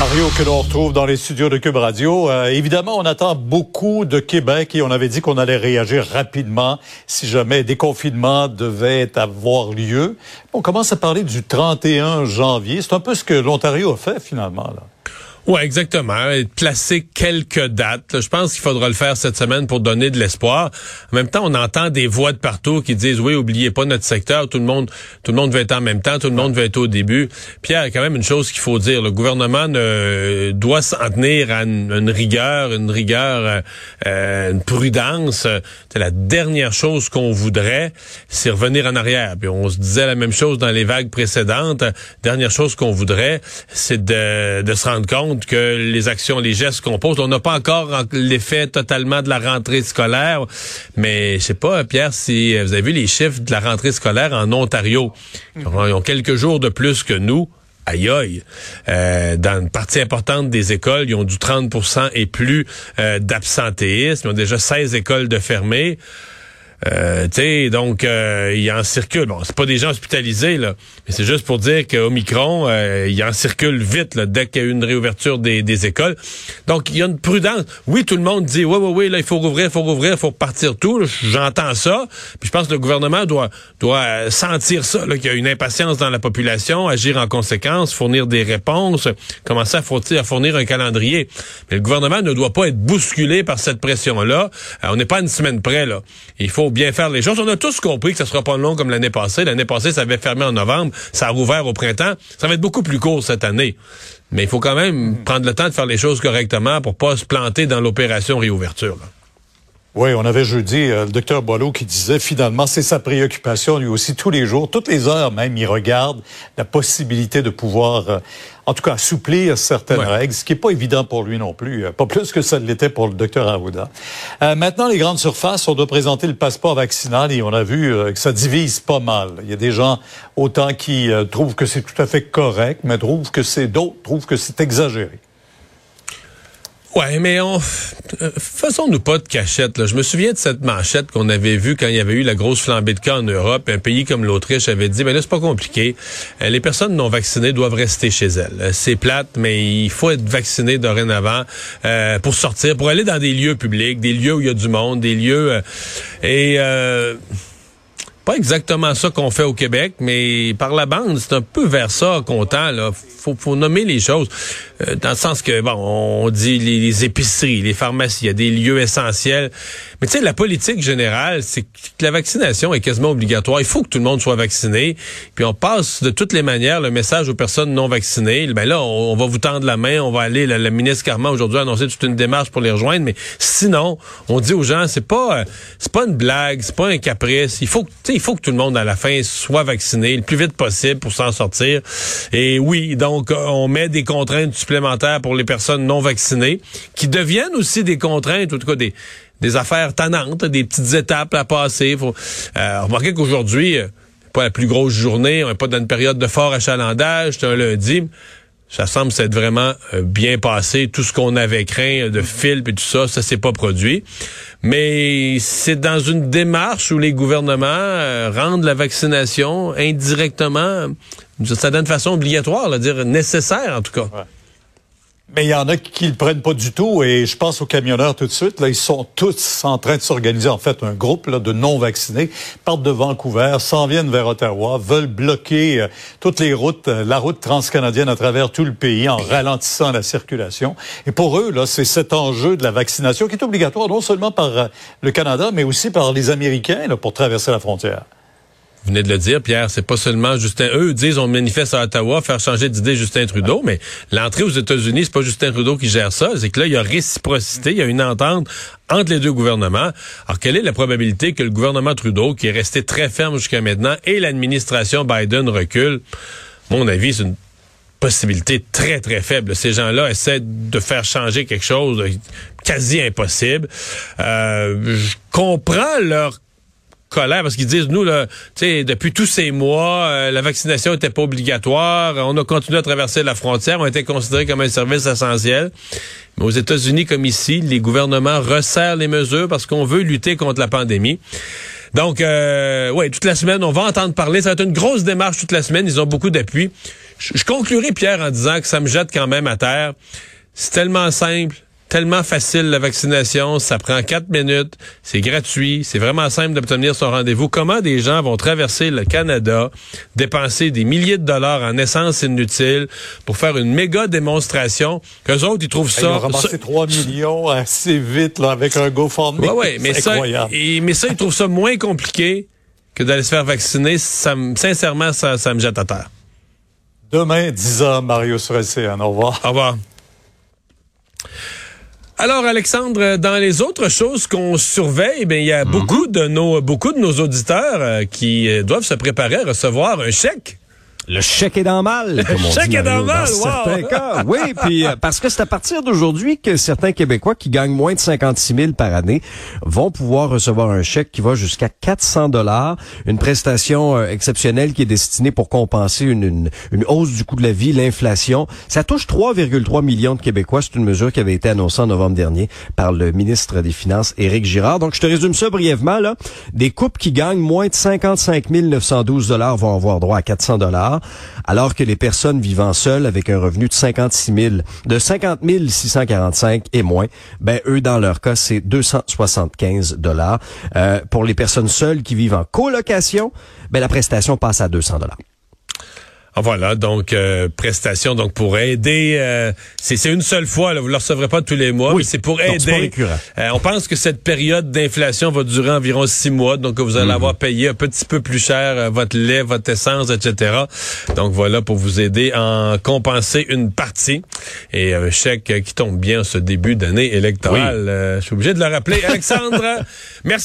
Mario, que l'on retrouve dans les studios de Cube Radio. Euh, évidemment, on attend beaucoup de Québec et on avait dit qu'on allait réagir rapidement si jamais des confinements devaient avoir lieu. On commence à parler du 31 janvier. C'est un peu ce que l'Ontario a fait finalement. Là. Oui, exactement. Et placer quelques dates. Je pense qu'il faudra le faire cette semaine pour donner de l'espoir. En même temps, on entend des voix de partout qui disent oui, oubliez pas notre secteur. Tout le monde, tout le monde veut être en même temps. Tout le monde veut être au début. Pierre, il y a quand même une chose qu'il faut dire. Le gouvernement ne, doit s'en tenir à une, rigueur, une rigueur, euh, euh, une prudence. C'est la dernière chose qu'on voudrait, c'est revenir en arrière. Puis on se disait la même chose dans les vagues précédentes. Dernière chose qu'on voudrait, c'est de, de se rendre compte que les actions, les gestes qu'on pose, on n'a pas encore l'effet totalement de la rentrée scolaire, mais je sais pas, Pierre, si vous avez vu les chiffres de la rentrée scolaire en Ontario, ils ont quelques jours de plus que nous. Aïe aïe. Euh, dans une partie importante des écoles, ils ont du 30% et plus euh, d'absentéisme. Ils ont déjà 16 écoles de fermées. Euh, tu donc euh, il en circule. Bon, c'est pas des gens hospitalisés là, mais c'est juste pour dire qu'au Micron, euh, il en circule vite là, dès qu'il y a une réouverture des, des, écoles. Donc il y a une prudence. Oui, tout le monde dit oui, oui, oui, là il faut rouvrir, il faut rouvrir, il faut repartir tout. J'entends ça. Puis je pense que le gouvernement doit doit sentir ça, qu'il y a une impatience dans la population, agir en conséquence, fournir des réponses, commencer à fournir, à fournir un calendrier? Mais le gouvernement ne doit pas être bousculé par cette pression là. on n'est pas une semaine près là. Il faut bien faire les choses. On a tous compris que ça sera pas long comme l'année passée. L'année passée, ça avait fermé en novembre, ça a rouvert au printemps. Ça va être beaucoup plus court cette année. Mais il faut quand même prendre le temps de faire les choses correctement pour pas se planter dans l'opération réouverture. Oui, on avait jeudi euh, le docteur Boileau qui disait finalement c'est sa préoccupation lui aussi tous les jours, toutes les heures même, il regarde la possibilité de pouvoir, euh, en tout cas, assouplir certaines règles, ce qui est pas évident pour lui non plus, euh, pas plus que ça l'était pour le docteur Arruda. maintenant, les grandes surfaces, on doit présenter le passeport vaccinal et on a vu que ça divise pas mal. Il y a des gens autant qui trouvent que c'est tout à fait correct, mais trouvent que c'est d'autres trouvent que c'est exagéré. Ouais, mais on euh, faisons-nous pas de cachette. Là. Je me souviens de cette manchette qu'on avait vue quand il y avait eu la grosse flambée de cas en Europe. Un pays comme l'Autriche avait dit, mais là c'est pas compliqué. Euh, les personnes non vaccinées doivent rester chez elles. Euh, c'est plate, mais il faut être vacciné dorénavant pour sortir, pour aller dans des lieux publics, des lieux où il y a du monde, des lieux et pas exactement ça qu'on fait au Québec, mais par la bande, c'est un peu vers ça qu'on tend. Là. Faut, faut nommer les choses. Euh, dans le sens que, bon, on dit les, épiceries, les pharmacies, il y a des lieux essentiels. Mais tu sais, la politique générale, c'est que la vaccination est quasiment obligatoire. Il faut que tout le monde soit vacciné. Puis on passe de toutes les manières le message aux personnes non vaccinées. Ben là, on, va vous tendre la main, on va aller, la, ministre Carman aujourd'hui a annoncé toute une démarche pour les rejoindre. Mais sinon, on dit aux gens, c'est pas, euh, c'est pas une blague, c'est pas un caprice. Il faut, il faut que tout le monde à la fin soit vacciné le plus vite possible pour s'en sortir. Et oui, donc on met des contraintes pour les personnes non vaccinées, qui deviennent aussi des contraintes, en tout cas des, des affaires tannantes, des petites étapes à passer. Faut, euh, remarquez qu'aujourd'hui, euh, pas la plus grosse journée, on n'est pas dans une période de fort achalandage, c'est un lundi. Ça semble s'être vraiment euh, bien passé. Tout ce qu'on avait craint de fil et tout ça, ça s'est pas produit. Mais c'est dans une démarche où les gouvernements euh, rendent la vaccination indirectement, ça donne façon obligatoire, à dire nécessaire en tout cas. Mais il y en a qui le prennent pas du tout et je pense aux camionneurs tout de suite. Là, ils sont tous en train de s'organiser. En fait, un groupe de non-vaccinés partent de Vancouver, s'en viennent vers Ottawa, veulent bloquer euh, toutes les routes, euh, la route transcanadienne à travers tout le pays en ralentissant la circulation. Et pour eux, là, c'est cet enjeu de la vaccination qui est obligatoire non seulement par euh, le Canada, mais aussi par les Américains pour traverser la frontière. Vous venez de le dire, Pierre, c'est pas seulement Justin. Eux disent on manifeste à Ottawa, faire changer d'idée Justin Trudeau, mais l'entrée aux États-Unis, c'est pas Justin Trudeau qui gère ça. C'est que là, il y a réciprocité, il y a une entente entre les deux gouvernements. Alors, quelle est la probabilité que le gouvernement Trudeau, qui est resté très ferme jusqu'à maintenant, et l'administration Biden recule? Mon avis, c'est une possibilité très, très faible. Ces gens-là essaient de faire changer quelque chose de quasi impossible. Euh, je comprends leur parce qu'ils disent, nous, là, depuis tous ces mois, euh, la vaccination n'était pas obligatoire. On a continué à traverser la frontière. On été considérés comme un service essentiel. Mais aux États-Unis, comme ici, les gouvernements resserrent les mesures parce qu'on veut lutter contre la pandémie. Donc, euh, ouais, toute la semaine, on va entendre parler. Ça va être une grosse démarche toute la semaine. Ils ont beaucoup d'appui. je conclurai, Pierre, en disant que ça me jette quand même à terre. C'est tellement simple tellement facile la vaccination, ça prend quatre minutes, c'est gratuit, c'est vraiment simple d'obtenir son rendez-vous. Comment des gens vont traverser le Canada, dépenser des milliers de dollars en essence inutile pour faire une méga démonstration, qu'eux autres, ils trouvent ça... Ils ont ramassé 3 millions assez vite là, avec un GoFundMe. Ouais, ouais, mais ça, et, mais ça, ils trouvent ça moins compliqué que d'aller se faire vacciner. Ça, sincèrement, ça, ça me jette à terre. Demain, 10 h Mario sur LCN. Au revoir. Au revoir. Alors Alexandre, dans les autres choses qu'on surveille, ben il y a mhm. beaucoup de nos beaucoup de nos auditeurs euh, qui euh, doivent se préparer à recevoir un chèque. Le chèque est dans mal. Le chèque est dans mal, wow. cas. Oui, puis euh, parce que c'est à partir d'aujourd'hui que certains Québécois qui gagnent moins de 56 000 par année vont pouvoir recevoir un chèque qui va jusqu'à 400 dollars, une prestation euh, exceptionnelle qui est destinée pour compenser une, une, hausse du coût de la vie, l'inflation. Ça touche 3,3 millions de Québécois. C'est une mesure qui avait été annoncée en novembre dernier par le ministre des Finances, Éric Girard. Donc, je te résume ça brièvement. là. Des couples qui gagnent moins de 55 912 dollars vont avoir droit à 400 dollars alors que les personnes vivant seules avec un revenu de 56 000, de 50 645 et moins, ben eux dans leur cas c'est 275 dollars. Euh, pour les personnes seules qui vivent en colocation, ben la prestation passe à 200 dollars. Ah, voilà, donc euh, prestation donc pour aider. Euh, c'est une seule fois, là, vous ne le recevrez pas tous les mois, mais c'est pour aider. Euh, on pense que cette période d'inflation va durer environ six mois, donc vous allez mhm. avoir payé un petit peu plus cher votre lait, votre essence, etc. Donc voilà pour vous aider à en compenser une partie. Et un chèque qui tombe bien ce début d'année électorale. je suis obligé de le rappeler. Alexandre, merci.